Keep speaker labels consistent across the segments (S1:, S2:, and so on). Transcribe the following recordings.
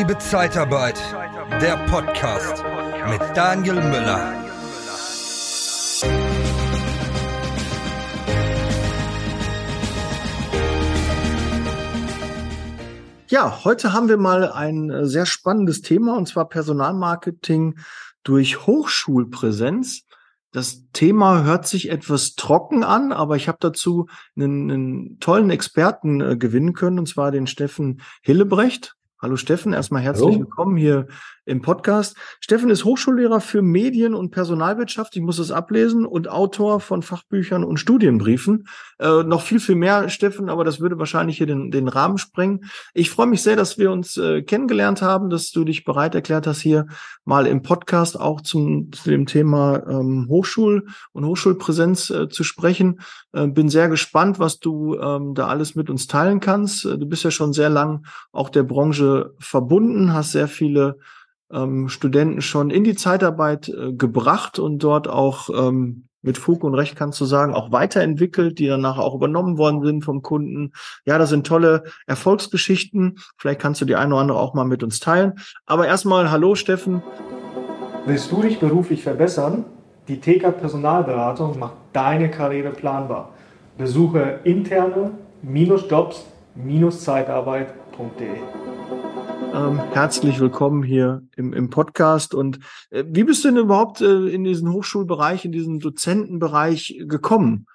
S1: Liebe Zeitarbeit, der Podcast mit Daniel Müller.
S2: Ja, heute haben wir mal ein äh, sehr spannendes Thema und zwar Personalmarketing durch Hochschulpräsenz. Das Thema hört sich etwas trocken an, aber ich habe dazu einen, einen tollen Experten äh, gewinnen können, und zwar den Steffen Hillebrecht. Hallo Steffen, erstmal herzlich Hallo. willkommen hier im Podcast. Steffen ist Hochschullehrer für Medien- und Personalwirtschaft, ich muss es ablesen, und Autor von Fachbüchern und Studienbriefen. Äh, noch viel, viel mehr, Steffen, aber das würde wahrscheinlich hier den, den Rahmen sprengen. Ich freue mich sehr, dass wir uns äh, kennengelernt haben, dass du dich bereit erklärt hast, hier mal im Podcast auch zum, zu dem Thema ähm, Hochschul- und Hochschulpräsenz äh, zu sprechen. Äh, bin sehr gespannt, was du ähm, da alles mit uns teilen kannst. Äh, du bist ja schon sehr lang auch der Branche verbunden, hast sehr viele ähm, Studenten schon in die Zeitarbeit äh, gebracht und dort auch ähm, mit Fug und Recht kannst du sagen, auch weiterentwickelt, die danach auch übernommen worden sind vom Kunden. Ja, das sind tolle Erfolgsgeschichten. Vielleicht kannst du die eine oder andere auch mal mit uns teilen. Aber erstmal, hallo Steffen.
S3: Willst du dich beruflich verbessern? Die TK Personalberatung macht deine Karriere planbar. Besuche interne-jobs-zeitarbeit.de.
S2: Ähm, herzlich willkommen hier im, im Podcast. Und äh, wie bist du denn überhaupt äh, in diesen Hochschulbereich, in diesen Dozentenbereich gekommen?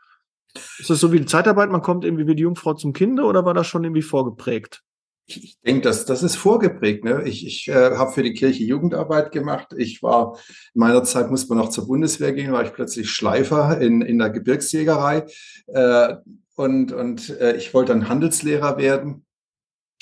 S2: Ist das so wie die Zeitarbeit, man kommt irgendwie wie die Jungfrau zum Kinde oder war das schon irgendwie vorgeprägt?
S4: Ich, ich denke, das, das ist vorgeprägt. Ne? Ich, ich äh, habe für die Kirche Jugendarbeit gemacht. Ich war, in meiner Zeit musste man noch zur Bundeswehr gehen, war ich plötzlich Schleifer in, in der Gebirgsjägerei. Äh, und und äh, ich wollte dann Handelslehrer werden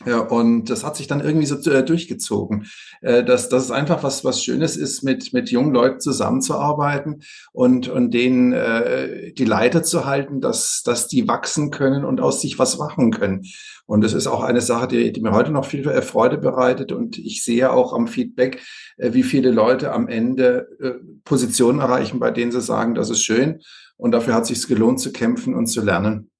S4: ja, und das hat sich dann irgendwie so äh, durchgezogen, äh, dass, dass es einfach was, was Schönes ist, mit, mit jungen Leuten zusammenzuarbeiten und, und denen äh, die Leiter zu halten, dass, dass die wachsen können und aus sich was machen können. Und das ist auch eine Sache, die, die mir heute noch viel äh, Freude bereitet. Und ich sehe auch am Feedback, äh, wie viele Leute am Ende äh, Positionen erreichen, bei denen sie sagen, das ist schön. Und dafür hat es sich gelohnt zu kämpfen und zu lernen.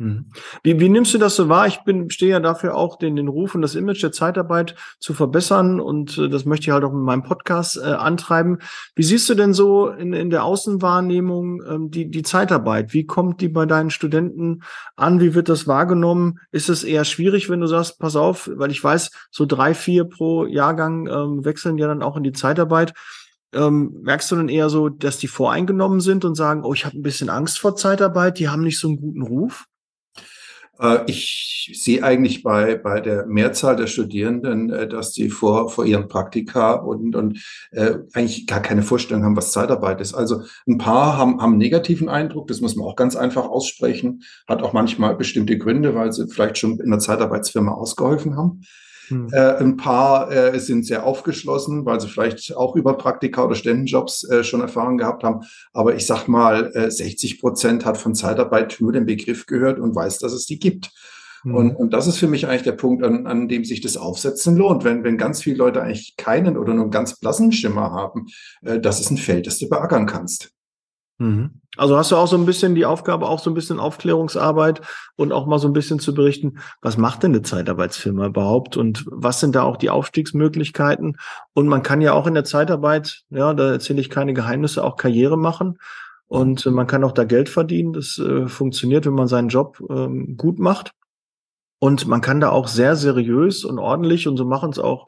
S2: Mhm. Wie, wie nimmst du das so wahr? Ich bin, stehe ja dafür auch, den, den Ruf und das Image der Zeitarbeit zu verbessern und äh, das möchte ich halt auch mit meinem Podcast äh, antreiben. Wie siehst du denn so in, in der Außenwahrnehmung ähm, die, die Zeitarbeit? Wie kommt die bei deinen Studenten an? Wie wird das wahrgenommen? Ist es eher schwierig, wenn du sagst, pass auf, weil ich weiß, so drei, vier pro Jahrgang ähm, wechseln ja dann auch in die Zeitarbeit. Ähm, merkst du dann eher so, dass die voreingenommen sind und sagen, oh, ich habe ein bisschen Angst vor Zeitarbeit, die haben nicht so einen guten Ruf?
S4: Äh, ich sehe eigentlich bei, bei der Mehrzahl der Studierenden, äh, dass die vor, vor ihren Praktika und, und äh, eigentlich gar keine Vorstellung haben, was Zeitarbeit ist. Also ein paar haben, haben einen negativen Eindruck, das muss man auch ganz einfach aussprechen, hat auch manchmal bestimmte Gründe, weil sie vielleicht schon in der Zeitarbeitsfirma ausgeholfen haben. Hm. Äh, ein paar äh, sind sehr aufgeschlossen, weil sie vielleicht auch über Praktika oder Ständenjobs äh, schon Erfahrung gehabt haben. Aber ich sag mal, äh, 60 Prozent hat von Zeitarbeit nur den Begriff gehört und weiß, dass es die gibt. Hm. Und, und das ist für mich eigentlich der Punkt, an, an dem sich das Aufsetzen lohnt. Wenn, wenn ganz viele Leute eigentlich keinen oder nur einen ganz blassen Schimmer haben, äh, das ist ein Feld, das du beackern kannst.
S2: Mhm. Also hast du auch so ein bisschen die Aufgabe, auch so ein bisschen Aufklärungsarbeit und auch mal so ein bisschen zu berichten, was macht denn eine Zeitarbeitsfirma überhaupt und was sind da auch die Aufstiegsmöglichkeiten? Und man kann ja auch in der Zeitarbeit, ja, da erzähle ich keine Geheimnisse, auch Karriere machen. Und man kann auch da Geld verdienen. Das äh, funktioniert, wenn man seinen Job ähm, gut macht. Und man kann da auch sehr seriös und ordentlich, und so machen es auch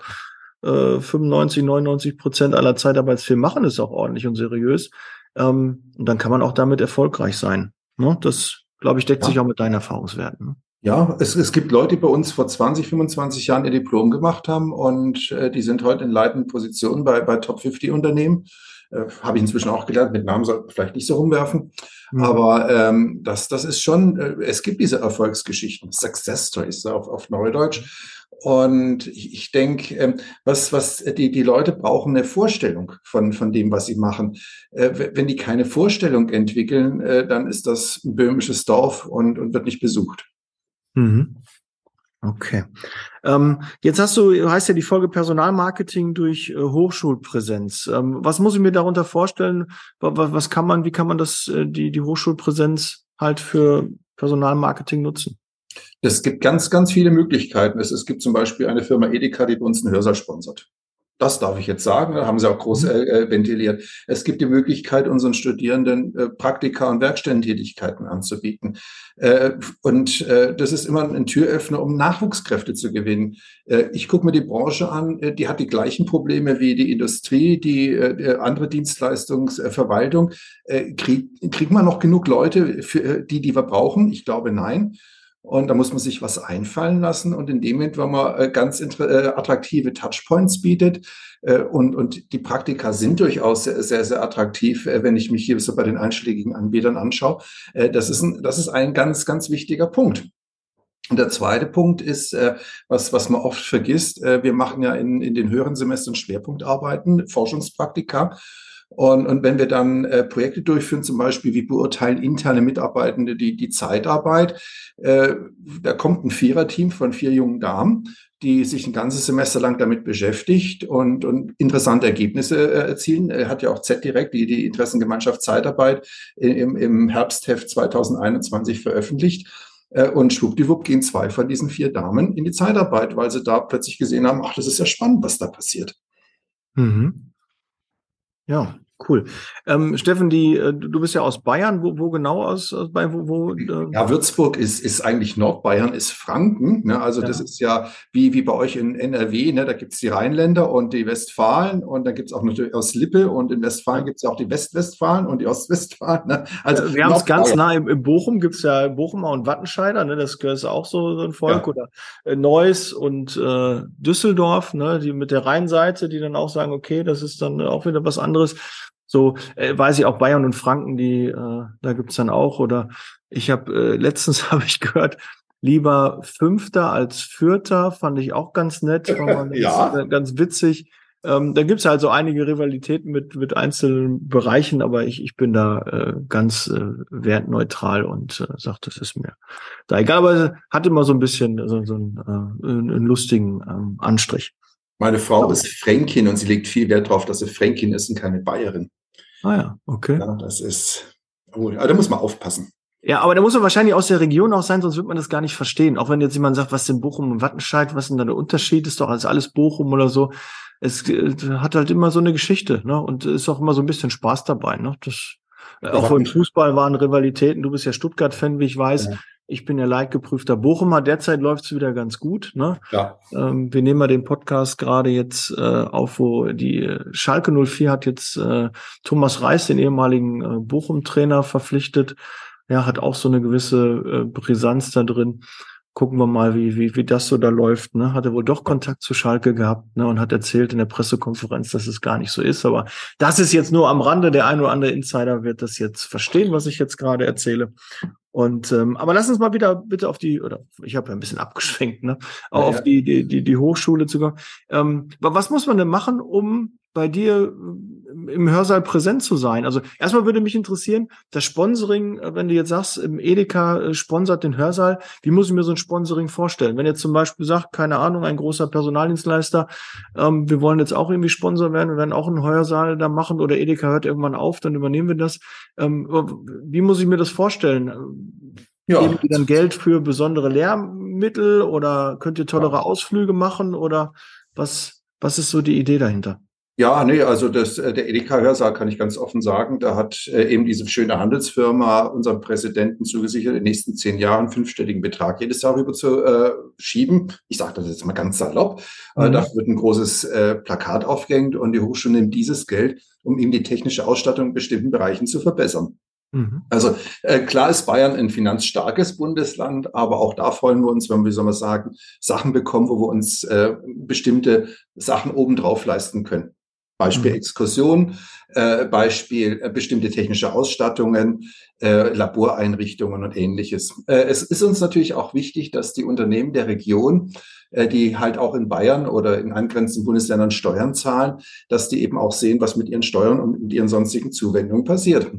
S2: äh, 95, 99 Prozent aller Zeitarbeitsfirmen machen es auch ordentlich und seriös ähm, und dann kann man auch damit erfolgreich sein. Ne? Das, glaube ich, deckt ja. sich auch mit deinen Erfahrungswerten. Ne?
S4: Ja, es, es gibt Leute, die bei uns vor 20, 25 Jahren ihr Diplom gemacht haben und äh, die sind heute in leitenden Positionen bei, bei Top 50 Unternehmen. Äh, Habe ich inzwischen auch gelernt, mit Namen soll vielleicht nicht so rumwerfen. Mhm. Aber ähm, das, das ist schon, äh, es gibt diese Erfolgsgeschichten, Success Stories auf, auf Neudeutsch. Und ich, ich denke, ähm, was, was die, die Leute brauchen eine Vorstellung von, von dem, was sie machen. Äh, wenn die keine Vorstellung entwickeln, äh, dann ist das ein böhmisches Dorf und, und wird nicht besucht.
S2: Mhm. Okay. Ähm, jetzt hast du, heißt ja die Folge Personalmarketing durch äh, Hochschulpräsenz. Ähm, was muss ich mir darunter vorstellen? Was, was kann man, wie kann man das, äh, die, die Hochschulpräsenz halt für Personalmarketing nutzen?
S4: Es gibt ganz, ganz viele Möglichkeiten. Es, es gibt zum Beispiel eine Firma Edeka, die bei uns einen Hörsaal sponsert. Das darf ich jetzt sagen, da haben sie auch groß mhm. äh, äh, ventiliert. Es gibt die Möglichkeit, unseren Studierenden äh, Praktika und Werkstättentätigkeiten anzubieten. Äh, und äh, das ist immer ein Türöffner, um Nachwuchskräfte zu gewinnen. Äh, ich gucke mir die Branche an, äh, die hat die gleichen Probleme wie die Industrie, die andere Dienstleistungsverwaltung. Äh, krieg, kriegt man noch genug Leute für die, die wir brauchen? Ich glaube, nein. Und da muss man sich was einfallen lassen. Und in dem Moment, wenn man äh, ganz äh, attraktive Touchpoints bietet, äh, und, und die Praktika sind durchaus sehr, sehr, sehr attraktiv, wenn ich mich hier so bei den einschlägigen Anbietern anschaue. Das ist ein, das ist ein ganz, ganz wichtiger Punkt. Und der zweite Punkt ist, was, was man oft vergisst, wir machen ja in, in den höheren Semestern Schwerpunktarbeiten, Forschungspraktika. Und, und wenn wir dann äh, Projekte durchführen, zum Beispiel, wie beurteilen interne Mitarbeitende die, die Zeitarbeit, äh, da kommt ein Viererteam von vier jungen Damen, die sich ein ganzes Semester lang damit beschäftigt und, und interessante Ergebnisse äh, erzielen. Er hat ja auch Z-Direkt, die, die Interessengemeinschaft Zeitarbeit, im, im Herbstheft 2021 veröffentlicht. Äh, und schwuppdiwupp gehen zwei von diesen vier Damen in die Zeitarbeit, weil sie da plötzlich gesehen haben, ach, das ist ja spannend, was da passiert.
S2: Mhm. Ja, cool. Ähm, Steffen, die, äh, du bist ja aus Bayern. Wo, wo genau aus, aus? Wo, wo,
S4: äh? Ja, Würzburg ist, ist eigentlich Nordbayern, ist Franken. Ne? Also ja. das ist ja wie, wie bei euch in NRW. Ne? Da gibt es die Rheinländer und die Westfalen und dann gibt es auch natürlich aus Lippe und in Westfalen gibt es ja auch die Westwestfalen und die Ostwestfalen. Ne?
S2: Also wir haben es ganz nah im, im Bochum gibt es ja Bochumer und Wattenscheider. Ne? Das ist auch so, so ein Volk. Ja. Oder äh, Neuss und äh, Düsseldorf, ne? die mit der Rheinseite, die dann auch sagen, okay, das ist dann auch wieder was anderes. So äh, weiß ich auch Bayern und Franken, die äh, da gibt's dann auch. Oder ich habe äh, letztens habe ich gehört, lieber Fünfter als Vierter, fand ich auch ganz nett,
S4: ja.
S2: Ganz, ganz witzig. Ähm, da gibt's halt so einige Rivalitäten mit, mit einzelnen Bereichen, aber ich, ich bin da äh, ganz äh, wertneutral und äh, sage, das ist mir da egal. Aber hat immer so ein bisschen so, so einen, äh, einen lustigen ähm, Anstrich.
S4: Meine Frau ist Fränkin und sie legt viel Wert darauf, dass sie Fränkin ist und keine Bayerin.
S2: Ah ja, okay.
S4: Ja, das ist, oh, aber da muss man aufpassen.
S2: Ja, aber da muss man wahrscheinlich aus der Region auch sein, sonst wird man das gar nicht verstehen. Auch wenn jetzt jemand sagt, was denn Bochum und Wattenscheid, was ist denn da der Unterschied? Ist doch alles, alles Bochum oder so. Es äh, hat halt immer so eine Geschichte, ne? Und ist auch immer so ein bisschen Spaß dabei, ne? Das, ja, auch im Fußball waren Rivalitäten. Du bist ja Stuttgart-Fan, wie ich weiß. Ja. Ich bin ja leidgeprüfter Bochumer. Derzeit läuft es wieder ganz gut. Ne?
S4: Ja.
S2: Ähm, wir nehmen mal den Podcast gerade jetzt äh, auf, wo die Schalke 04 hat jetzt äh, Thomas Reis, den ehemaligen äh, Bochum-Trainer, verpflichtet. Ja, hat auch so eine gewisse äh, Brisanz da drin gucken wir mal, wie, wie, wie das so da läuft. Ne? Hat er wohl doch Kontakt zu Schalke gehabt ne? und hat erzählt in der Pressekonferenz, dass es gar nicht so ist. Aber das ist jetzt nur am Rande. Der ein oder andere Insider wird das jetzt verstehen, was ich jetzt gerade erzähle. Und ähm, aber lass uns mal wieder bitte auf die, oder ich habe ja ein bisschen abgeschwenkt, ne? Auch ja, auf die, die, die, die Hochschule zu kommen. Ähm, was muss man denn machen, um bei dir äh, im Hörsaal präsent zu sein? Also erstmal würde mich interessieren, das Sponsoring, äh, wenn du jetzt sagst, im Edeka äh, sponsert den Hörsaal, wie muss ich mir so ein Sponsoring vorstellen? Wenn jetzt zum Beispiel sagt, keine Ahnung, ein großer Personaldienstleister, ähm, wir wollen jetzt auch irgendwie Sponsor werden, wir werden auch einen Hörsaal da machen oder Edeka hört irgendwann auf, dann übernehmen wir das. Ähm, wie muss ich mir das vorstellen? Ja. Geben die dann Geld für besondere Lehrmittel oder könnt ihr tollere. Ausflüge machen oder was, was ist so die Idee dahinter?
S4: Ja, nee, also das, äh, der Edeka-Hörsaal kann ich ganz offen sagen, da hat äh, eben diese schöne Handelsfirma unserem Präsidenten zugesichert, in den nächsten zehn Jahren fünfstelligen Betrag jedes Jahr rüber zu äh, schieben. Ich sage das jetzt mal ganz salopp. Äh, mhm. Äh, dafür wird ein großes äh, Plakat aufgehängt und die Hochschule nimmt dieses Geld, um eben die technische Ausstattung in bestimmten Bereichen zu verbessern. Mhm. Also äh, klar ist Bayern ein finanzstarkes Bundesland, aber auch da freuen wir uns, wenn wir, wie soll man sagen, Sachen bekommen, wo wir uns äh, bestimmte Sachen obendrauf leisten können. Beispiel mhm. Exkursion, äh, Beispiel äh, bestimmte technische Ausstattungen, äh, Laboreinrichtungen und ähnliches. Äh, es ist uns natürlich auch wichtig, dass die Unternehmen der Region, äh, die halt auch in Bayern oder in angrenzenden Bundesländern Steuern zahlen, dass die eben auch sehen, was mit ihren Steuern und mit ihren sonstigen Zuwendungen passiert.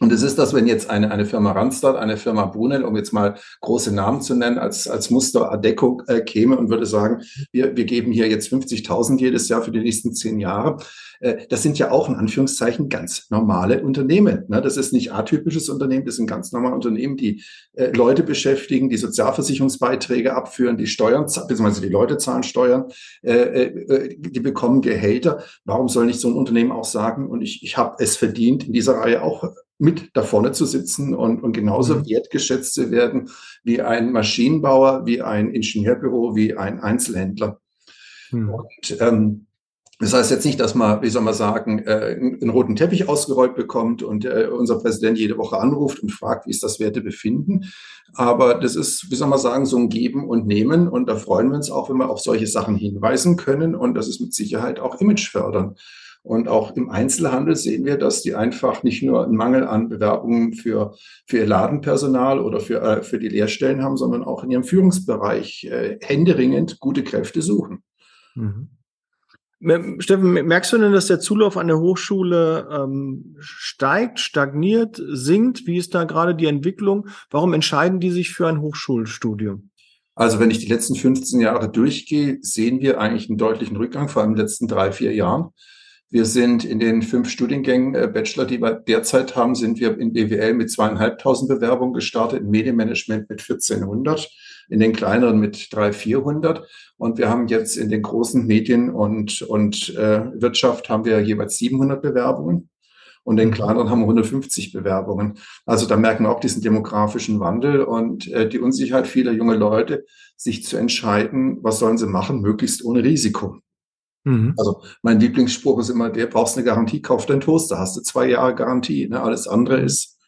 S4: Und es ist das, wenn jetzt eine, eine Firma Randstad, eine Firma Brunel, um jetzt mal große Namen zu nennen, als, als Muster Adeco äh, käme und würde sagen, wir, wir geben hier jetzt 50.000 jedes Jahr für die nächsten zehn Jahre. Äh, das sind ja auch in Anführungszeichen ganz normale Unternehmen. Ne? Das ist nicht atypisches Unternehmen, das sind ganz normale Unternehmen, die äh, Leute beschäftigen, die Sozialversicherungsbeiträge abführen, die Steuern, beziehungsweise die Leute zahlen Steuern, äh, äh, die bekommen Gehälter. Warum soll nicht so ein Unternehmen auch sagen, und ich, ich habe es verdient, in dieser Reihe auch mit da vorne zu sitzen und, und genauso mhm. wertgeschätzt zu werden wie ein Maschinenbauer, wie ein Ingenieurbüro, wie ein Einzelhändler. Mhm. Und ähm, das heißt jetzt nicht, dass man, wie soll man sagen, äh, einen roten Teppich ausgerollt bekommt und äh, unser Präsident jede Woche anruft und fragt, wie ist das Wertebefinden. Aber das ist, wie soll man sagen, so ein Geben und Nehmen. Und da freuen wir uns auch, wenn wir auf solche Sachen hinweisen können. Und das ist mit Sicherheit auch Image fördern. Und auch im Einzelhandel sehen wir, dass die einfach nicht nur einen Mangel an Bewerbungen für, für ihr Ladenpersonal oder für, äh, für die Lehrstellen haben, sondern auch in ihrem Führungsbereich äh, händeringend gute Kräfte suchen. Mhm.
S2: Steffen, merkst du denn, dass der Zulauf an der Hochschule ähm, steigt, stagniert, sinkt? Wie ist da gerade die Entwicklung? Warum entscheiden die sich für ein Hochschulstudium?
S4: Also wenn ich die letzten 15 Jahre durchgehe, sehen wir eigentlich einen deutlichen Rückgang, vor allem in den letzten drei, vier Jahren. Wir sind in den fünf Studiengängen äh, Bachelor, die wir derzeit haben, sind wir in BWL mit zweieinhalbtausend Bewerbungen gestartet, in Medienmanagement mit 1400, in den kleineren mit 300, 400. Und wir haben jetzt in den großen Medien und, und äh, Wirtschaft haben wir jeweils 700 Bewerbungen. Und in den kleineren haben wir 150 Bewerbungen. Also da merken wir auch diesen demografischen Wandel und äh, die Unsicherheit vieler junge Leute, sich zu entscheiden, was sollen sie machen, möglichst ohne Risiko. Mhm. Also mein Lieblingsspruch ist immer, der brauchst eine Garantie, kauf deinen Toaster, hast du zwei Jahre Garantie. Ne? Alles andere ist,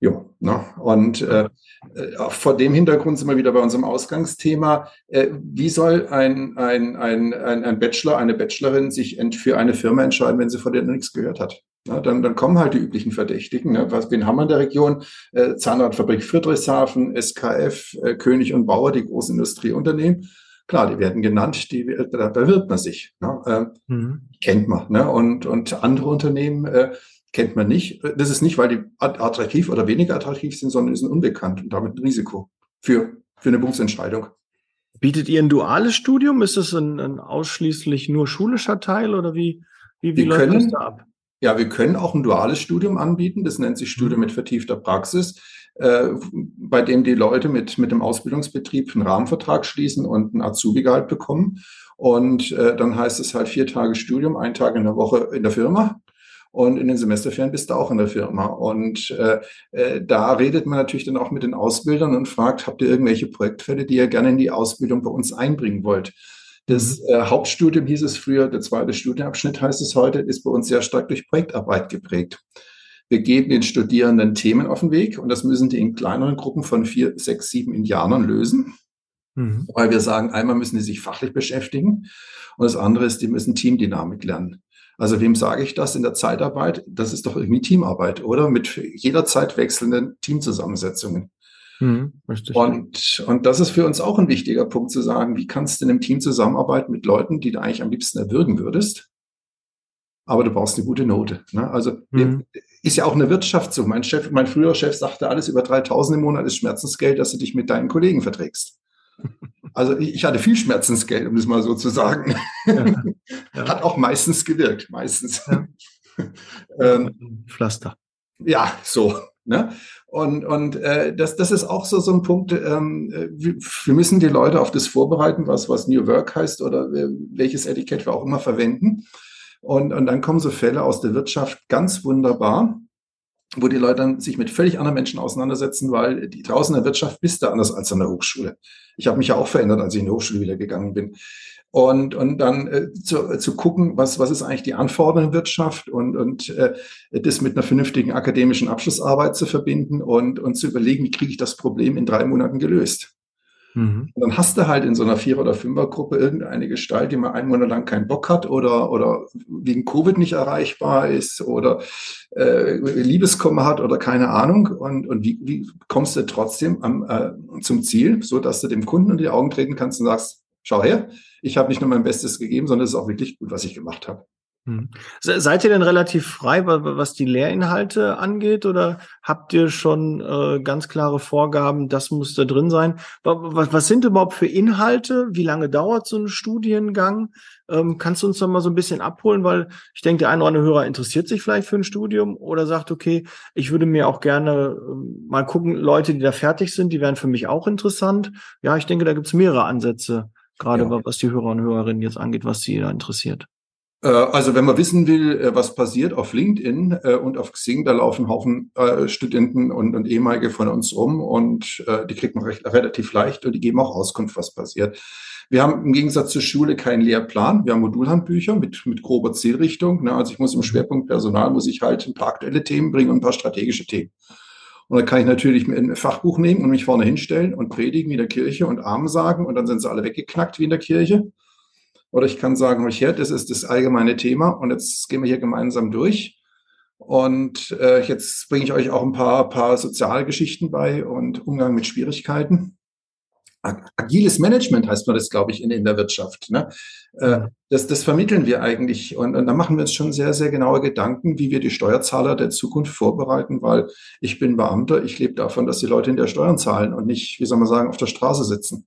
S4: ja. Ne? Und äh, äh, vor dem Hintergrund sind wir wieder bei unserem Ausgangsthema. Äh, wie soll ein, ein, ein, ein, ein Bachelor, eine Bachelorin sich für eine Firma entscheiden, wenn sie von der nichts gehört hat? Na, dann, dann kommen halt die üblichen Verdächtigen. Ne? Was, wen haben wir in der Region? Äh, Zahnradfabrik Friedrichshafen, SKF, äh, König und Bauer, die großen Industrieunternehmen. Klar, die werden genannt, die, da bewirbt man sich. Ne? Äh, mhm. Kennt man. Ne? Und, und andere Unternehmen äh, kennt man nicht. Das ist nicht, weil die attraktiv oder weniger attraktiv sind, sondern sind unbekannt und damit ein Risiko für, für eine Berufsentscheidung.
S2: Bietet ihr ein duales Studium? Ist es ein, ein ausschließlich nur schulischer Teil oder wie, wie, wie läuft können, das da ab?
S4: Ja, wir können auch ein duales Studium anbieten. Das nennt sich Studium mhm. mit vertiefter Praxis äh, bei dem die Leute mit, mit dem Ausbildungsbetrieb einen Rahmenvertrag schließen und ein Azubi-Gehalt bekommen. Und äh, dann heißt es halt vier Tage Studium, ein Tag in der Woche in der Firma. Und in den Semesterferien bist du auch in der Firma. Und äh, äh, da redet man natürlich dann auch mit den Ausbildern und fragt, habt ihr irgendwelche Projektfälle, die ihr gerne in die Ausbildung bei uns einbringen wollt? Das mhm. äh, Hauptstudium hieß es früher, der zweite Studienabschnitt heißt es heute, ist bei uns sehr stark durch Projektarbeit geprägt. Wir geben den Studierenden Themen auf den Weg und das müssen die in kleineren Gruppen von vier, sechs, sieben Indianern lösen. Mhm. Weil wir sagen, einmal müssen die sich fachlich beschäftigen und das andere ist, die müssen Teamdynamik lernen. Also wem sage ich das in der Zeitarbeit? Das ist doch irgendwie Teamarbeit, oder? Mit jederzeit wechselnden Teamzusammensetzungen. Mhm, und, und das ist für uns auch ein wichtiger Punkt zu sagen, wie kannst du in einem Team zusammenarbeiten mit Leuten, die du eigentlich am liebsten erwürgen würdest? Aber du brauchst eine gute Note. Ne? Also mhm. ist ja auch eine Wirtschaft so. Mein Chef, mein früherer Chef sagte, alles über 3000 im Monat ist Schmerzensgeld, dass du dich mit deinen Kollegen verträgst. Also ich hatte viel Schmerzensgeld, um das mal so zu sagen. Ja. Ja. Hat auch meistens gewirkt, meistens. Ja.
S2: ähm, Pflaster.
S4: Ja, so. Ne? Und, und äh, das, das ist auch so, so ein Punkt, ähm, wir, wir müssen die Leute auf das vorbereiten, was, was New Work heißt oder äh, welches Etikett wir auch immer verwenden. Und, und dann kommen so Fälle aus der Wirtschaft ganz wunderbar, wo die Leute dann sich mit völlig anderen Menschen auseinandersetzen, weil die draußen in der Wirtschaft bist du anders als an der Hochschule. Ich habe mich ja auch verändert, als ich in die Hochschule wieder gegangen bin. Und, und dann äh, zu, zu gucken, was, was ist eigentlich die Anforderung in Wirtschaft und, und äh, das mit einer vernünftigen akademischen Abschlussarbeit zu verbinden und, und zu überlegen, wie kriege ich das Problem in drei Monaten gelöst. Mhm. Und dann hast du halt in so einer Vierer- oder Fünfergruppe irgendeine Gestalt, die mal einen Monat lang keinen Bock hat oder, oder wegen Covid nicht erreichbar ist oder äh, Liebeskummer hat oder keine Ahnung. Und, und wie, wie kommst du trotzdem am, äh, zum Ziel, so dass du dem Kunden in die Augen treten kannst und sagst, schau her, ich habe nicht nur mein Bestes gegeben, sondern es ist auch wirklich gut, was ich gemacht habe.
S2: Hm. Seid ihr denn relativ frei, was die Lehrinhalte angeht, oder habt ihr schon äh, ganz klare Vorgaben, das muss da drin sein? Was, was sind überhaupt für Inhalte? Wie lange dauert so ein Studiengang? Ähm, kannst du uns da mal so ein bisschen abholen? Weil ich denke, der eine oder andere Hörer interessiert sich vielleicht für ein Studium oder sagt, okay, ich würde mir auch gerne äh, mal gucken, Leute, die da fertig sind, die wären für mich auch interessant. Ja, ich denke, da gibt's mehrere Ansätze, gerade ja. was die Hörer und Hörerinnen jetzt angeht, was sie da interessiert.
S4: Äh, also wenn man wissen will, äh, was passiert auf LinkedIn äh, und auf Xing, da laufen Haufen Studenten und, und ehemalige von uns rum und die kriegt man recht, relativ leicht und die geben auch Auskunft, was passiert. Wir haben im Gegensatz zur Schule keinen Lehrplan. Wir haben Modulhandbücher mit, mit grober Zielrichtung. Ne? Also ich muss im Schwerpunkt Personal, muss ich halt ein paar aktuelle Themen bringen und ein paar strategische Themen. Und dann kann ich natürlich ein Fachbuch nehmen und mich vorne hinstellen und predigen wie in der Kirche und Armen sagen und dann sind sie alle weggeknackt wie in der Kirche. Oder ich kann sagen, her, das ist das allgemeine Thema und jetzt gehen wir hier gemeinsam durch. Und äh, jetzt bringe ich euch auch ein paar, paar soziale Geschichten bei und Umgang mit Schwierigkeiten. Agiles Management heißt man das, glaube ich, in, in der Wirtschaft. Ne? Äh, das, das vermitteln wir eigentlich. Und, und da machen wir uns schon sehr, sehr genaue Gedanken, wie wir die Steuerzahler der Zukunft vorbereiten, weil ich bin Beamter, ich lebe davon, dass die Leute in der Steuern zahlen und nicht, wie soll man sagen, auf der Straße sitzen.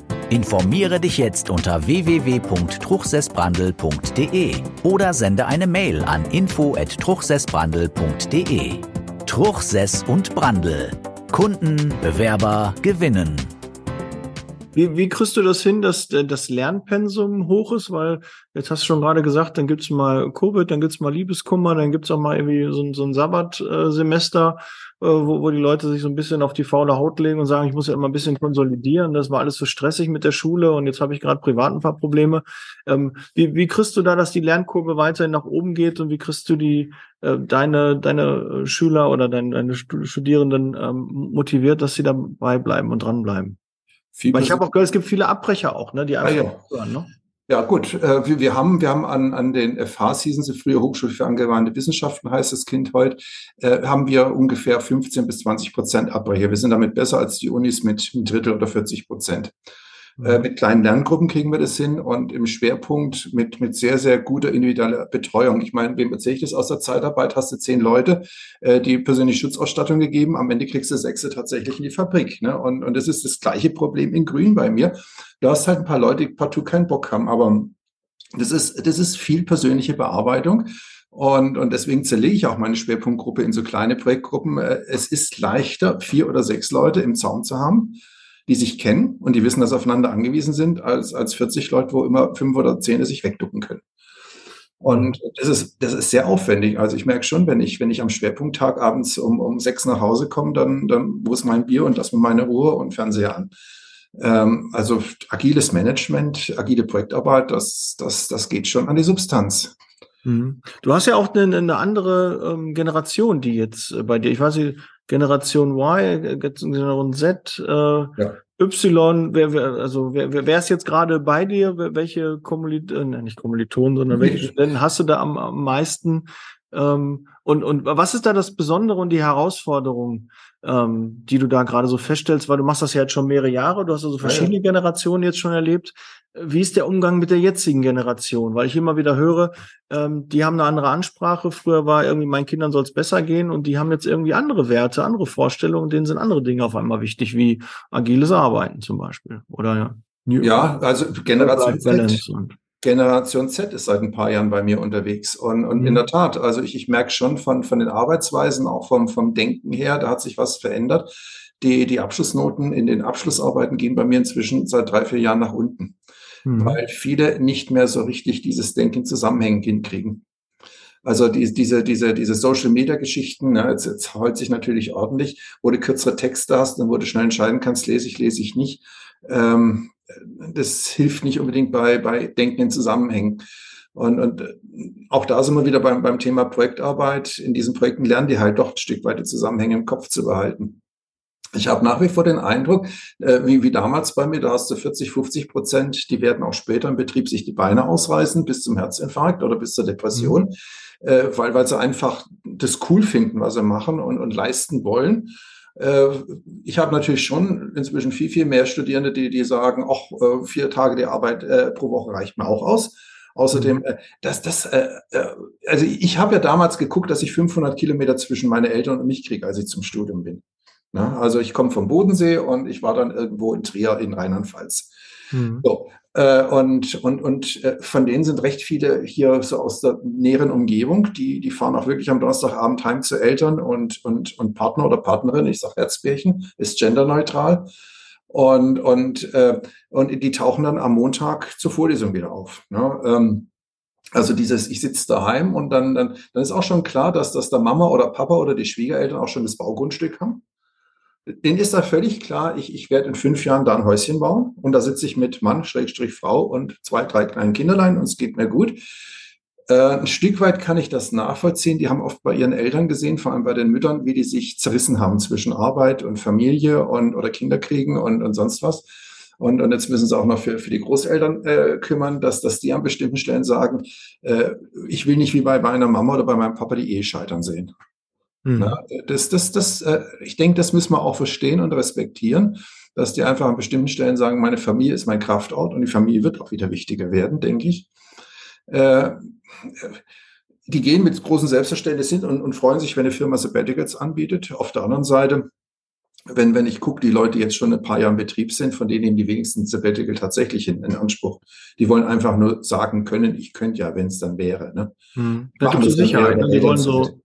S5: Informiere dich jetzt unter www.truchsessbrandel.de oder sende eine Mail an info@truchsessbrandel.de. Truchsess und Brandel. Kunden, Bewerber gewinnen.
S2: Wie, wie kriegst du das hin, dass das Lernpensum hoch ist? Weil jetzt hast du schon gerade gesagt, dann gibt's mal Covid, dann gibt's mal Liebeskummer, dann gibt's auch mal irgendwie so, so ein Sabbatsemester. Äh, äh, wo, wo die Leute sich so ein bisschen auf die faule Haut legen und sagen, ich muss ja immer ein bisschen konsolidieren. Das war alles so stressig mit der Schule und jetzt habe ich gerade privat ein paar Probleme. Ähm, wie, wie kriegst du da, dass die Lernkurve weiterhin nach oben geht und wie kriegst du die äh, deine deine Schüler oder deine, deine Studierenden ähm, motiviert, dass sie dabei bleiben und dranbleiben? Weil ich habe auch gehört, es gibt viele Abbrecher auch, ne, die einfach ah, ja. hören, ne?
S4: Ja, gut. Äh, wir, wir haben, wir haben an, an den FHs, hießen sie früher Hochschule für angewandte Wissenschaften, heißt das Kind heute, äh, haben wir ungefähr 15 bis 20 Prozent Abbrecher. Wir sind damit besser als die Unis mit ein Drittel oder 40 Prozent. Äh, mit kleinen Lerngruppen kriegen wir das hin und im Schwerpunkt mit, mit sehr, sehr guter individueller Betreuung. Ich meine, wem erzähle ich das aus der Zeitarbeit? Hast du zehn Leute, äh, die persönliche Schutzausstattung gegeben, am Ende kriegst du sechs tatsächlich in die Fabrik. Ne? Und, und das ist das gleiche Problem in Grün bei mir. Du hast halt ein paar Leute, die partout keinen Bock haben, aber das ist, das ist viel persönliche Bearbeitung. Und, und deswegen zerlege ich auch meine Schwerpunktgruppe in so kleine Projektgruppen. Äh, es ist leichter, vier oder sechs Leute im Zaum zu haben die sich kennen und die wissen, dass aufeinander angewiesen sind, als, als 40 Leute, wo immer fünf oder zehn sich wegducken können. Und das ist, das ist sehr aufwendig. Also ich merke schon, wenn ich, wenn ich am Schwerpunkttag abends um, um sechs nach Hause komme, dann, dann wo ist mein Bier und das mit meiner Ruhe und Fernseher an. Ähm, also agiles Management, agile Projektarbeit, das, das, das geht schon an die Substanz.
S2: Mhm. Du hast ja auch eine, eine andere ähm, Generation, die jetzt äh, bei dir, ich weiß nicht, Generation Y, Generation Z, äh, ja. Y, wer, wer, also wer, wer, wer ist jetzt gerade bei dir? Welche Kommilitonen, äh, nicht Kommilitonen, sondern welche Studenten hast du da am, am meisten? Ähm, und, und was ist da das Besondere und die Herausforderung, ähm, die du da gerade so feststellst? Weil du machst das ja jetzt schon mehrere Jahre, du hast also verschiedene ja, ja. Generationen jetzt schon erlebt. Wie ist der Umgang mit der jetzigen Generation? Weil ich immer wieder höre, ähm, die haben eine andere Ansprache. Früher war irgendwie, meinen Kindern soll es besser gehen und die haben jetzt irgendwie andere Werte, andere Vorstellungen, denen sind andere Dinge auf einmal wichtig, wie agiles Arbeiten zum Beispiel. Oder
S4: ja. Ja, also Generation Z, Generation Z ist seit ein paar Jahren bei mir unterwegs. Und, und mhm. in der Tat, also ich, ich merke schon von, von den Arbeitsweisen, auch vom, vom Denken her, da hat sich was verändert. Die, die Abschlussnoten in den Abschlussarbeiten gehen bei mir inzwischen seit drei, vier Jahren nach unten mhm. weil viele nicht mehr so richtig dieses Denken zusammenhängend hinkriegen. Also die, diese, diese, diese Social Media Geschichten, ne, jetzt, jetzt heult sich natürlich ordentlich, wo du kürzere Texte hast, dann wo du schnell entscheiden kannst, lese ich, lese ich nicht. Ähm, das hilft nicht unbedingt bei, bei Denken in Zusammenhängen. Und, und auch da sind wir wieder beim, beim Thema Projektarbeit. In diesen Projekten lernen die halt doch ein Stück weit die Zusammenhänge im Kopf zu behalten. Ich habe nach wie vor den Eindruck, äh, wie, wie damals bei mir, da hast du 40, 50 Prozent, die werden auch später im Betrieb sich die Beine ausreißen bis zum Herzinfarkt oder bis zur Depression, mhm. äh, weil, weil sie einfach das cool finden, was sie machen und, und leisten wollen. Äh, ich habe natürlich schon inzwischen viel, viel mehr Studierende, die, die sagen, auch äh, vier Tage die Arbeit äh, pro Woche reicht mir auch aus. Außerdem, mhm. äh, das, also ich habe ja damals geguckt, dass ich 500 Kilometer zwischen meine Eltern und mich kriege, als ich zum Studium bin. Na, also ich komme vom Bodensee und ich war dann irgendwo in Trier in Rheinland-Pfalz. Mhm. So, äh, und und, und äh, von denen sind recht viele hier so aus der näheren Umgebung, die, die fahren auch wirklich am Donnerstagabend heim zu Eltern und, und, und Partner oder Partnerin, ich sage Herzbärchen, ist genderneutral. Und, und, äh, und die tauchen dann am Montag zur Vorlesung wieder auf. Ne? Ähm, also dieses, ich sitze daheim und dann, dann, dann ist auch schon klar, dass, dass der Mama oder Papa oder die Schwiegereltern auch schon das Baugrundstück haben. Den ist da völlig klar, ich, ich werde in fünf Jahren da ein Häuschen bauen und da sitze ich mit Mann, Schrägstrich Frau und zwei, drei kleinen Kinderlein und es geht mir gut. Äh, ein Stück weit kann ich das nachvollziehen. Die haben oft bei ihren Eltern gesehen, vor allem bei den Müttern, wie die sich zerrissen haben zwischen Arbeit und Familie und oder Kinderkriegen und, und sonst was. Und, und jetzt müssen sie auch noch für, für die Großeltern äh, kümmern, dass, dass die an bestimmten Stellen sagen, äh, ich will nicht wie bei meiner Mama oder bei meinem Papa die Ehe scheitern sehen. Mhm. Ja, das, das, das, äh, ich denke, das müssen wir auch verstehen und respektieren, dass die einfach an bestimmten Stellen sagen, meine Familie ist mein Kraftort und die Familie wird auch wieder wichtiger werden, denke ich. Äh, die gehen mit großen Selbstverständnis hin und, und freuen sich, wenn eine Firma Sabbaticals anbietet. Auf der anderen Seite, wenn, wenn ich gucke, die Leute jetzt schon ein paar Jahre im Betrieb sind, von denen nehmen die wenigsten Sabbatical tatsächlich in, in Anspruch. Die wollen einfach nur sagen können, ich könnte ja, wenn es dann wäre. Ne?
S2: Hm. Da gibt es Sicherheit. Ne? Die wollen so,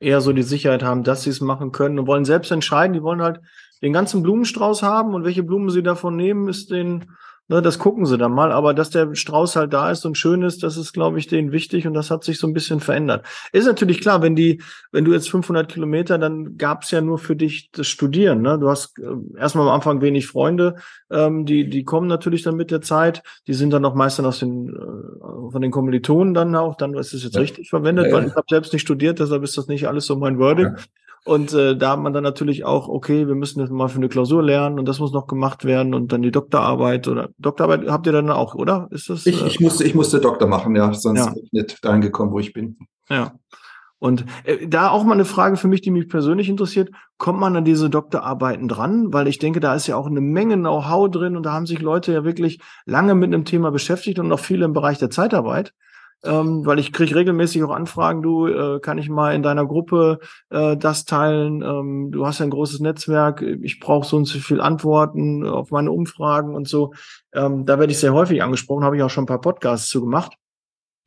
S2: eher so die Sicherheit haben, dass sie es machen können und wollen selbst entscheiden. Die wollen halt den ganzen Blumenstrauß haben und welche Blumen sie davon nehmen, ist denen Ne, das gucken sie dann mal, aber dass der Strauß halt da ist und schön ist, das ist, glaube ich, denen wichtig und das hat sich so ein bisschen verändert. Ist natürlich klar, wenn die, wenn du jetzt 500 Kilometer, dann gab's ja nur für dich das Studieren. Ne? Du hast äh, erstmal am Anfang wenig Freunde, ähm, die, die kommen natürlich dann mit der Zeit. Die sind dann auch meist dann aus den, äh, von den Kommilitonen dann auch, dann ist es jetzt ja. richtig verwendet, ja, ja. weil ich habe selbst nicht studiert, deshalb ist das nicht alles so mein Wording. Und äh, da hat man dann natürlich auch, okay, wir müssen jetzt mal für eine Klausur lernen und das muss noch gemacht werden und dann die Doktorarbeit oder Doktorarbeit habt ihr dann auch, oder?
S4: Ist das? Ich, äh, ich musste, ich musste Doktor machen, ja, sonst ja. bin ich nicht dahin gekommen, wo ich bin.
S2: Ja. Und äh, da auch mal eine Frage für mich, die mich persönlich interessiert. Kommt man an diese Doktorarbeiten dran? Weil ich denke, da ist ja auch eine Menge Know-how drin und da haben sich Leute ja wirklich lange mit einem Thema beschäftigt und noch viele im Bereich der Zeitarbeit ähm, weil ich kriege regelmäßig auch Anfragen, du, äh, kann ich mal in deiner Gruppe äh, das teilen? Ähm, du hast ja ein großes Netzwerk, ich brauche so und so viel Antworten auf meine Umfragen und so. Ähm, da werde ich sehr häufig angesprochen, habe ich auch schon ein paar Podcasts zu gemacht.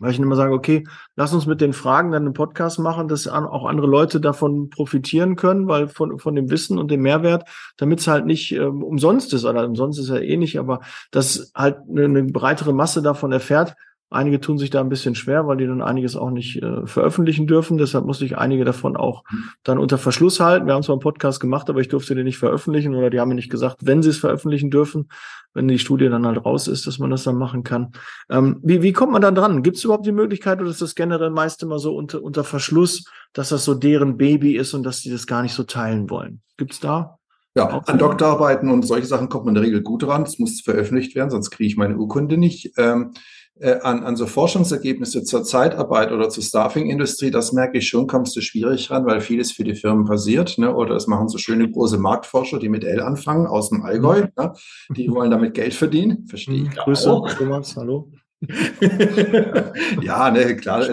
S2: Weil ich immer sage, okay, lass uns mit den Fragen dann einen Podcast machen, dass auch andere Leute davon profitieren können, weil von, von dem Wissen und dem Mehrwert, damit es halt nicht ähm, umsonst ist, oder umsonst ist ja eh nicht, aber dass halt eine, eine breitere Masse davon erfährt, Einige tun sich da ein bisschen schwer, weil die dann einiges auch nicht äh, veröffentlichen dürfen. Deshalb musste ich einige davon auch dann unter Verschluss halten. Wir haben zwar einen Podcast gemacht, aber ich durfte den nicht veröffentlichen oder die haben mir nicht gesagt, wenn sie es veröffentlichen dürfen, wenn die Studie dann halt raus ist, dass man das dann machen kann. Ähm, wie, wie kommt man dann dran? Gibt es überhaupt die Möglichkeit oder ist das generell meist immer so unter, unter Verschluss, dass das so deren Baby ist und dass die das gar nicht so teilen wollen? Gibt es da?
S4: Ja, an Doktorarbeiten und solche Sachen kommt man in der Regel gut ran. Es muss veröffentlicht werden, sonst kriege ich meine Urkunde nicht. Ähm, äh, an, an so Forschungsergebnisse zur Zeitarbeit oder zur Staffing-Industrie, das merke ich schon, kommst du schwierig ran, weil vieles für die Firmen passiert. Ne? Oder es machen so schöne große Marktforscher, die mit L anfangen, aus dem Allgäu. Mhm. Ne? Die wollen damit Geld verdienen. Verstehe ich. Mhm.
S2: Grüße, auch. Thomas, hallo.
S4: ja, ne, klar.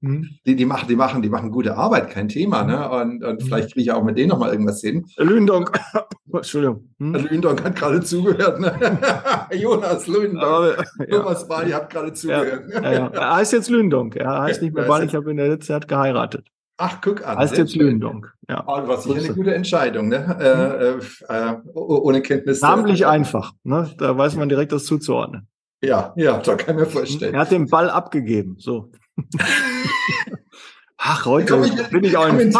S4: Hm? Die, die, machen, die, machen, die machen gute Arbeit, kein Thema. Ne? Und, und hm. vielleicht kriege ich auch mit denen nochmal irgendwas hin.
S2: Lündonk. Entschuldigung.
S4: Hm? Lündonk hat gerade zugehört. Ne? Jonas Lündonk. Ja. Thomas Bali hat gerade zugehört.
S2: Ja, ja. Er heißt jetzt Lündonk. Er heißt nicht mehr Bali. Ich habe in der letzten Zeit geheiratet.
S4: Ach, guck an.
S2: Heißt jetzt Lündonk.
S4: Ja. Oh, was sicher eine gute Entscheidung, ne? Äh, äh, äh ohne Kenntnis.
S2: Namentlich einfach. Ne? Da weiß man direkt das zuzuordnen.
S4: Ja, ja, da kann ich mir vorstellen.
S2: Er hat den Ball abgegeben, so. Ach, heute
S4: Kommentier-
S2: bin ich auch ein
S4: nicht.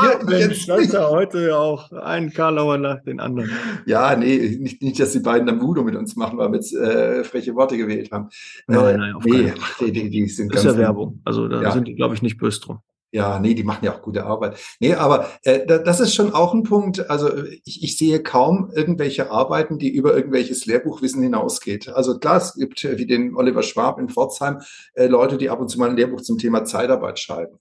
S2: ja heute auch ein Karlauer nach den anderen.
S4: Ja, nee, nicht, nicht, dass die beiden am Ludo mit uns machen, weil wir jetzt äh, freche Worte gewählt haben.
S2: Nein,
S4: Äh,
S2: nein, auf
S4: nee,
S2: keinen
S4: die, die, die sind
S2: Das ist ja Werbung. Also da
S4: Ja.
S2: sind die, glaube ich, nicht böse drum.
S4: Ja, nee, die machen ja auch gute Arbeit. Nee, aber äh, da- das ist schon auch ein Punkt. Also ich, ich sehe kaum irgendwelche Arbeiten, die über irgendwelches Lehrbuchwissen hinausgeht. Also klar, es gibt äh, wie den Oliver Schwab in Pforzheim äh, Leute, die ab und zu mal ein Lehrbuch zum Thema Zeitarbeit schreiben.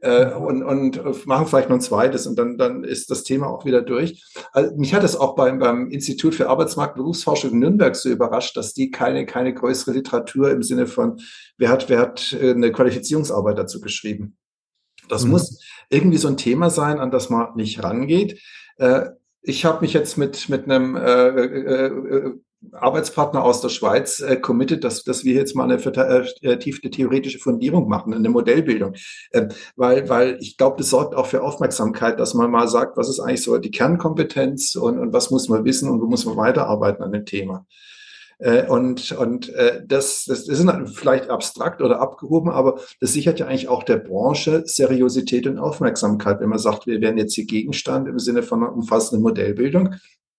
S4: Äh, und, und machen vielleicht noch ein zweites und dann, dann ist das Thema auch wieder durch. Also mich hat es auch beim, beim Institut für Arbeitsmarkt und Berufsforschung in Nürnberg so überrascht, dass die keine, keine größere Literatur im Sinne von, wer hat, wer hat äh, eine Qualifizierungsarbeit dazu geschrieben. Das
S2: Mhm.
S4: muss irgendwie so ein Thema sein, an das man nicht rangeht. Äh, ich habe mich jetzt mit, mit einem äh, äh, äh, Arbeitspartner aus der Schweiz äh, committed, dass, dass wir jetzt mal eine vertiefte theoretische Fundierung machen, eine Modellbildung. Äh, weil, weil ich glaube, das sorgt auch für Aufmerksamkeit, dass man mal sagt, was ist eigentlich so die Kernkompetenz und, und was muss man wissen und wo muss man weiterarbeiten an dem Thema. Äh, Und, und äh, das, das ist vielleicht abstrakt oder abgehoben, aber das sichert ja eigentlich auch der Branche Seriosität und Aufmerksamkeit, wenn man sagt, wir werden jetzt hier Gegenstand im Sinne von einer umfassenden Modellbildung,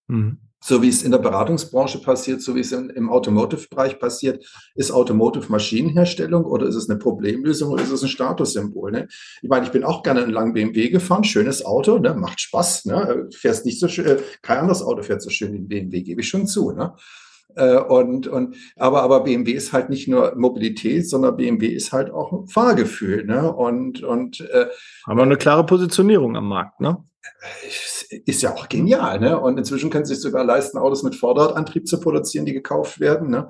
S2: Mhm.
S4: so wie es in der Beratungsbranche passiert, so wie es im, im Automotive-Bereich passiert. Ist Automotive Maschinenherstellung oder ist es eine Problemlösung oder ist es ein Statussymbol? Ne? Ich meine, ich bin auch gerne einen langen BMW gefahren, schönes Auto, ne? macht Spaß, ne? fährst nicht so schön, äh, kein anderes Auto fährt so schön wie ein BMW, gebe ich schon zu. Ne? Äh, Und, und, aber, aber BMW ist halt nicht nur Mobilität, sondern BMW ist halt auch Fahrgefühl. Ne? Und, und äh,
S2: Haben wir eine klare Positionierung am Markt, ne?
S4: ist ja auch genial. Ne? Und inzwischen können sie sich sogar leisten, Autos mit Vorderradantrieb zu produzieren, die gekauft werden. Ne?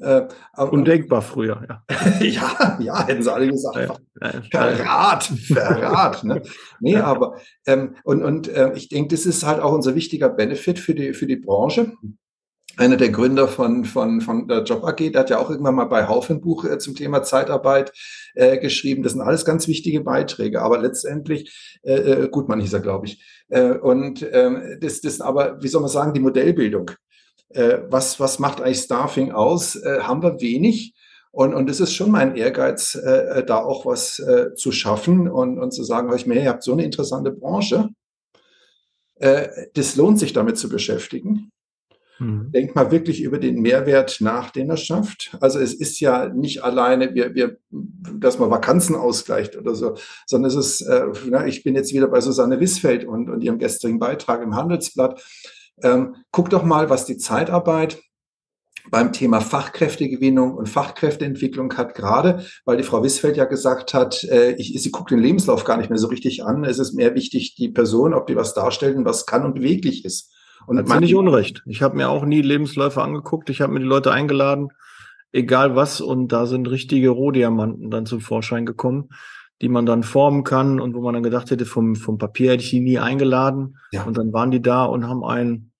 S4: Äh, aber-
S2: Undenkbar früher, ja.
S4: ja, ja, hätten sie alle gesagt.
S2: Ja, ja.
S4: Verrat, Verrat. ne? Nee, aber ähm, und, und äh, ich denke, das ist halt auch unser wichtiger Benefit für die, für die Branche. Einer der Gründer von, von, von der Job AG, der hat ja auch irgendwann mal bei Haufen Buch äh, zum Thema Zeitarbeit äh, geschrieben. Das sind alles ganz wichtige Beiträge, aber letztendlich, äh, äh, Gutmann hieß er, glaube ich. Äh, und ähm, das, das aber, wie soll man sagen, die Modellbildung. Äh, was, was macht eigentlich Staffing aus? Äh, haben wir wenig. Und, und es ist schon mein Ehrgeiz, äh, da auch was äh, zu schaffen und, und zu sagen, euch mehr, ihr habt so eine interessante Branche. Äh, das lohnt sich damit zu beschäftigen.
S2: Mhm.
S4: Denkt mal wirklich über den Mehrwert nach, den er schafft. Also es ist ja nicht alleine, wir, wir, dass man Vakanzen ausgleicht oder so, sondern es ist, äh, na, ich bin jetzt wieder bei Susanne Wissfeld und, und ihrem gestrigen Beitrag im Handelsblatt. Ähm, guck doch mal, was die Zeitarbeit beim Thema Fachkräftegewinnung und Fachkräfteentwicklung hat, gerade weil die Frau Wissfeld ja gesagt hat, äh, ich, sie guckt den Lebenslauf gar nicht mehr so richtig an. Es ist mehr wichtig, die Person, ob die was darstellt und was kann und beweglich ist. Und
S2: Hat sie nicht Unrecht. Ich habe mir auch nie Lebensläufe angeguckt. Ich habe mir die Leute eingeladen, egal was, und da sind richtige Rohdiamanten dann zum Vorschein gekommen, die man dann formen kann und wo man dann gedacht hätte, vom, vom Papier hätte ich die nie eingeladen.
S4: Ja.
S2: Und dann waren die da und haben einen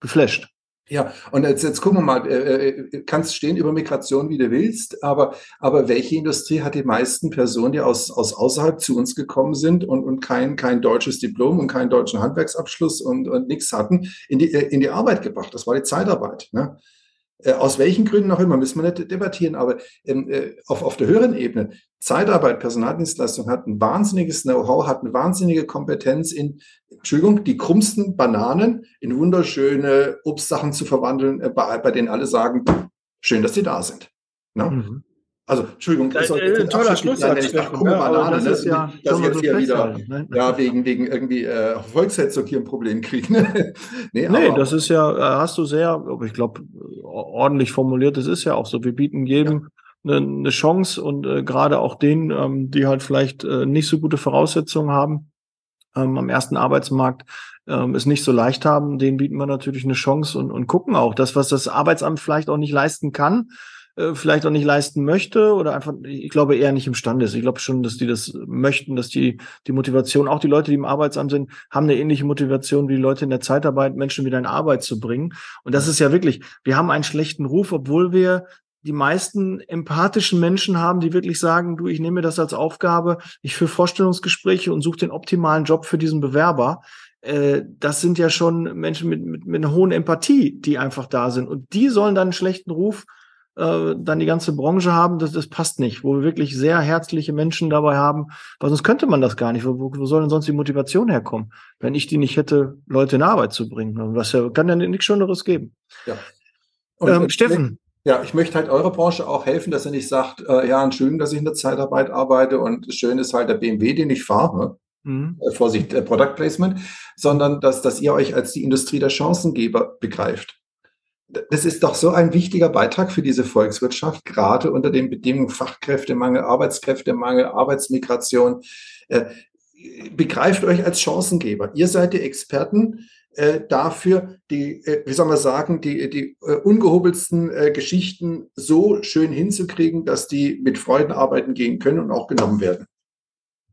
S2: geflasht.
S4: Ja, und jetzt, jetzt gucken wir mal, äh, äh, kannst stehen über Migration, wie du willst, aber, aber welche Industrie hat die meisten Personen, die aus, aus außerhalb zu uns gekommen sind und, und kein, kein deutsches Diplom und keinen deutschen Handwerksabschluss und, und nichts hatten, in die, äh, in die Arbeit gebracht? Das war die Zeitarbeit. Ne? Äh, aus welchen Gründen auch immer, müssen wir nicht debattieren, aber ähm, äh, auf, auf der höheren Ebene, Zeitarbeit, Personaldienstleistung hat ein wahnsinniges Know-how, hat eine wahnsinnige Kompetenz in, Entschuldigung, die krummsten Bananen in wunderschöne Obstsachen zu verwandeln, äh, bei, bei denen alle sagen, schön, dass die da sind. Ne?
S2: Mhm.
S4: Also, Entschuldigung,
S2: Äh,
S4: soll
S2: äh,
S4: den
S2: toller Schlusssatz,
S4: krumme
S2: ne? Aber
S4: Banane,
S2: das
S4: ne?
S2: ist ja,
S4: dass ich jetzt hier wieder
S2: ne?
S4: ja, wegen, wegen irgendwie äh, Volkshetzung hier ein Problem kriegen. Ne? nee,
S2: Nee, das ist ja, äh, hast du sehr, aber ich glaube, ordentlich formuliert. Das ist ja auch so. Wir bieten jedem eine, eine Chance und äh, gerade auch denen, ähm, die halt vielleicht äh, nicht so gute Voraussetzungen haben, ähm, am ersten Arbeitsmarkt ähm, es nicht so leicht haben, denen bieten wir natürlich eine Chance und, und gucken auch das, was das Arbeitsamt vielleicht auch nicht leisten kann, äh, vielleicht auch nicht leisten möchte oder einfach, ich glaube eher nicht imstande ist. Ich glaube schon, dass die das möchten, dass die die Motivation, auch die Leute, die im Arbeitsamt sind, haben eine ähnliche Motivation wie die Leute in der Zeitarbeit, Menschen wieder in Arbeit zu bringen. Und das ist ja wirklich, wir haben einen schlechten Ruf, obwohl wir die meisten empathischen Menschen haben, die wirklich sagen, du, ich nehme mir das als Aufgabe, ich führe Vorstellungsgespräche und suche den optimalen Job für diesen Bewerber. Äh, das sind ja schon Menschen mit, mit, mit einer hohen Empathie, die einfach da sind. Und die sollen dann einen schlechten Ruf äh, dann die ganze Branche haben, das, das passt nicht, wo wir wirklich sehr herzliche Menschen dabei haben, weil sonst könnte man das gar nicht. Wo, wo soll denn sonst die Motivation herkommen, wenn ich die nicht hätte, Leute in Arbeit zu bringen? Was ja, kann ja nichts Schöneres geben.
S4: Ja.
S2: Ähm, Steffen,
S4: ja, ich möchte halt eurer Branche auch helfen, dass ihr nicht sagt, äh, ja, schön, dass ich in der Zeitarbeit arbeite und schön ist halt der BMW, den ich fahre. Ne? Mhm. Äh, Vorsicht, äh, Product Placement, sondern dass, dass ihr euch als die Industrie der Chancengeber begreift. Das ist doch so ein wichtiger Beitrag für diese Volkswirtschaft, gerade unter den Bedingungen Fachkräftemangel, Arbeitskräftemangel, Arbeitsmigration. Äh, begreift euch als Chancengeber. Ihr seid die Experten äh, dafür, die, äh, wie soll man sagen, die, die ungehobelsten Geschichten so schön hinzukriegen, dass die mit Freuden arbeiten gehen können und auch genommen werden.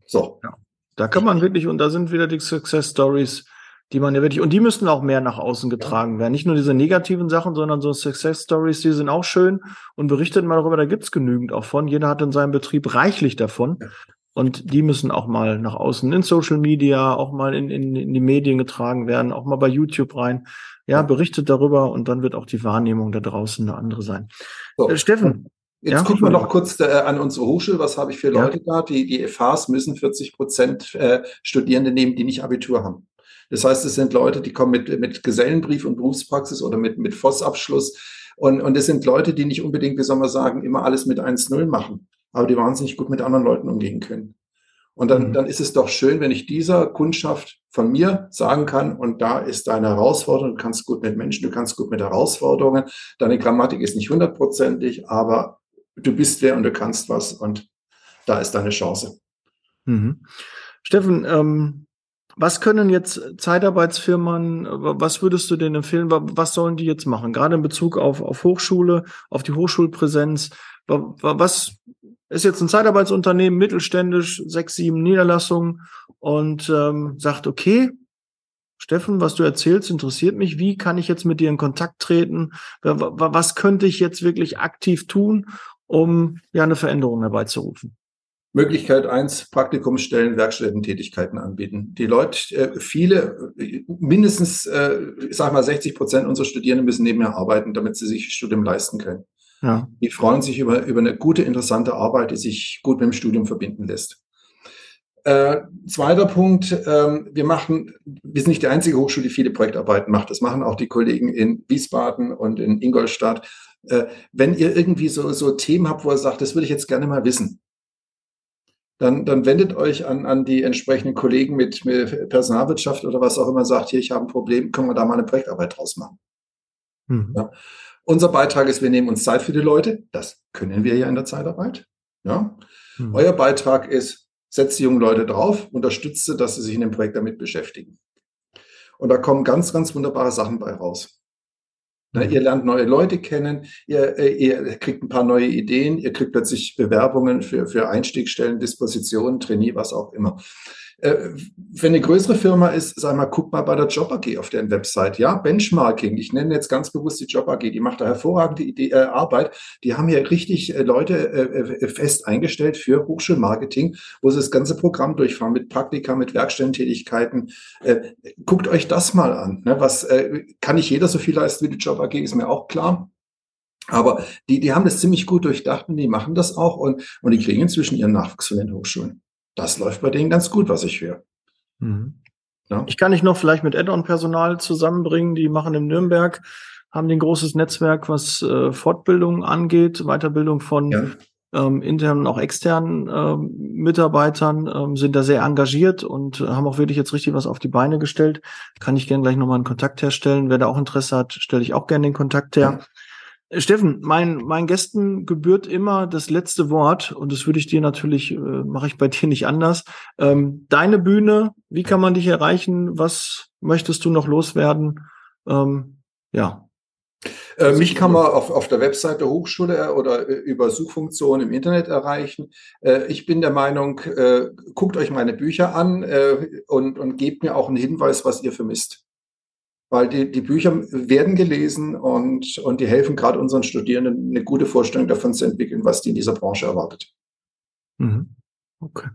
S2: So. Ja. Da kann man wirklich, und da sind wieder die Success Stories, die man ja wirklich, und die müssen auch mehr nach außen getragen ja. werden. Nicht nur diese negativen Sachen, sondern so Success Stories, die sind auch schön und berichtet mal darüber, da gibt's genügend auch von. Jeder hat in seinem Betrieb reichlich davon. Ja. Und die müssen auch mal nach außen in Social Media, auch mal in, in, in die Medien getragen werden, auch mal bei YouTube rein. Ja, berichtet darüber und dann wird auch die Wahrnehmung da draußen eine andere sein.
S4: So. Äh, Steffen, Jetzt ja? gucken wir noch kurz äh, an unsere Hochschule. Was habe ich für Leute ja. da? Die, die FHs müssen 40 Prozent äh, Studierende nehmen, die nicht Abitur haben. Das heißt, es sind Leute, die kommen mit, mit Gesellenbrief und Berufspraxis oder mit, mit FOS-Abschluss. Und, und es sind Leute, die nicht unbedingt, wie soll man sagen, immer alles mit 1-0 machen, aber die wahnsinnig gut mit anderen Leuten umgehen können. Und dann, mhm. dann ist es doch schön, wenn ich dieser Kundschaft von mir sagen kann, und da ist deine Herausforderung, du kannst gut mit Menschen, du kannst gut mit Herausforderungen, deine Grammatik ist nicht hundertprozentig, aber du bist wer und du kannst was und da ist deine Chance.
S2: Mhm. Steffen, ähm, was können jetzt Zeitarbeitsfirmen, was würdest du denen empfehlen, was sollen die jetzt machen? Gerade in Bezug auf, auf Hochschule, auf die Hochschulpräsenz. Was ist jetzt ein Zeitarbeitsunternehmen, mittelständisch, sechs, sieben Niederlassungen und ähm, sagt, okay, Steffen, was du erzählst, interessiert mich. Wie kann ich jetzt mit dir in Kontakt treten? Was könnte ich jetzt wirklich aktiv tun, um ja eine Veränderung herbeizurufen?
S4: Möglichkeit eins, Praktikumsstellen, Werkstättentätigkeiten anbieten. Die Leute, äh, viele, mindestens, äh, ich sag mal 60 Prozent unserer Studierenden müssen nebenher arbeiten, damit sie sich Studium leisten können. Ja. Die freuen sich über, über eine gute, interessante Arbeit, die sich gut mit dem Studium verbinden lässt. Äh, zweiter Punkt, ähm, wir machen, wir sind nicht die einzige Hochschule, die viele Projektarbeiten macht. Das machen auch die Kollegen in Wiesbaden und in Ingolstadt. Äh, wenn ihr irgendwie so, so Themen habt, wo ihr sagt, das würde ich jetzt gerne mal wissen, dann, dann wendet euch an, an die entsprechenden Kollegen mit, mit Personalwirtschaft oder was auch immer, sagt, hier, ich habe ein Problem, können wir da mal eine Projektarbeit draus machen. Mhm. Ja. Unser Beitrag ist, wir nehmen uns Zeit für die Leute. Das können wir ja in der Zeitarbeit. Ja. Mhm. Euer Beitrag ist, setzt die jungen Leute drauf, unterstützt sie, dass sie sich in dem Projekt damit beschäftigen. Und da kommen ganz, ganz wunderbare Sachen bei raus. Ne, ihr lernt neue Leute kennen, ihr, äh, ihr kriegt ein paar neue Ideen, ihr kriegt plötzlich Bewerbungen für, für Einstiegsstellen, Dispositionen, Trainee, was auch immer. Äh, wenn eine größere Firma ist, sag mal, guck mal bei der Job AG auf deren Website. Ja, Benchmarking. Ich nenne jetzt ganz bewusst die Job AG. Die macht da hervorragende Idee, äh, Arbeit. Die haben hier richtig äh, Leute äh, äh, fest eingestellt für Hochschulmarketing, wo sie das ganze Programm durchfahren mit Praktika, mit Werkstättentätigkeiten. Äh, guckt euch das mal an. Ne? Was kann nicht jeder so viel leisten wie die Job AG, ist mir auch klar. Aber die, die haben das ziemlich gut durchdacht und die machen das auch und, und die kriegen inzwischen ihren Nachwuchs von den Hochschulen das läuft bei denen ganz gut, was ich höre.
S2: Mhm. Ja. Ich kann dich noch vielleicht mit Add-on-Personal zusammenbringen. Die machen in Nürnberg, haben ein großes Netzwerk, was äh, Fortbildung angeht, Weiterbildung von ja. ähm, internen und auch externen ähm, Mitarbeitern, ähm, sind da sehr engagiert und äh, haben auch wirklich jetzt richtig was auf die Beine gestellt. Kann ich gerne gleich nochmal einen Kontakt herstellen. Wer da auch Interesse hat, stelle ich auch gerne den Kontakt her. Ja. Äh, Steffen, mein, meinen Gästen gebührt immer das letzte Wort und das würde ich dir natürlich, äh, mache ich bei dir nicht anders. Ähm, deine Bühne, wie kann man dich erreichen? Was möchtest du noch loswerden? Ähm, ja.
S4: Äh, mich kann man auf, auf der Website der Hochschule äh, oder über Suchfunktionen im Internet erreichen. Äh, ich bin der Meinung, äh, guckt euch meine Bücher an und, und gebt mir auch einen Hinweis, was ihr vermisst weil die, die Bücher werden gelesen und, und die helfen gerade unseren Studierenden, eine gute Vorstellung davon zu entwickeln, was die in dieser Branche erwartet.
S2: Mhm. Okay.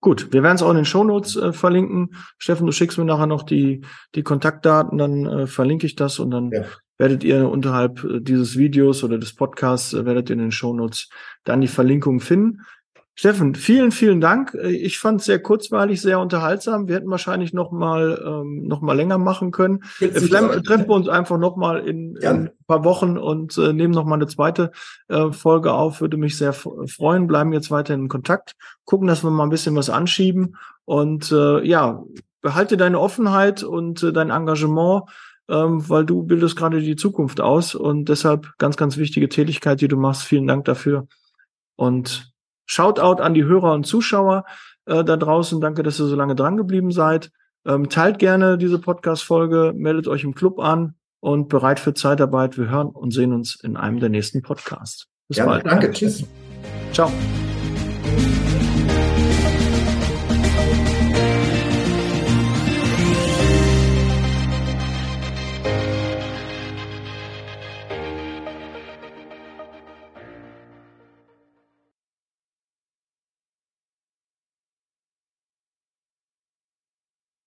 S2: Gut, wir werden es auch in den Shownotes äh, verlinken. Steffen, du schickst mir nachher noch die, die Kontaktdaten, dann äh, verlinke ich das und dann ja. werdet ihr unterhalb dieses Videos oder des Podcasts, werdet ihr in den Shownotes dann die Verlinkung finden. Steffen, vielen, vielen Dank. Ich fand es sehr kurzweilig, sehr unterhaltsam. Wir hätten wahrscheinlich noch mal ähm, noch mal länger machen können. Vielleicht treffen wir uns einfach noch mal in, in ein paar Wochen und äh, nehmen noch mal eine zweite äh, Folge auf. Würde mich sehr freuen. Bleiben jetzt weiter in Kontakt. Gucken, dass wir mal ein bisschen was anschieben und äh, ja, behalte deine Offenheit und äh, dein Engagement, ähm, weil du bildest gerade die Zukunft aus und deshalb ganz, ganz wichtige Tätigkeit, die du machst. Vielen Dank dafür und Shoutout an die Hörer und Zuschauer äh, da draußen. Danke, dass ihr so lange dran geblieben seid. Ähm, teilt gerne diese Podcast-Folge, meldet euch im Club an und bereit für Zeitarbeit. Wir hören und sehen uns in einem der nächsten Podcasts.
S4: Bis ja, bald. Danke. Tschüss.
S2: Ciao.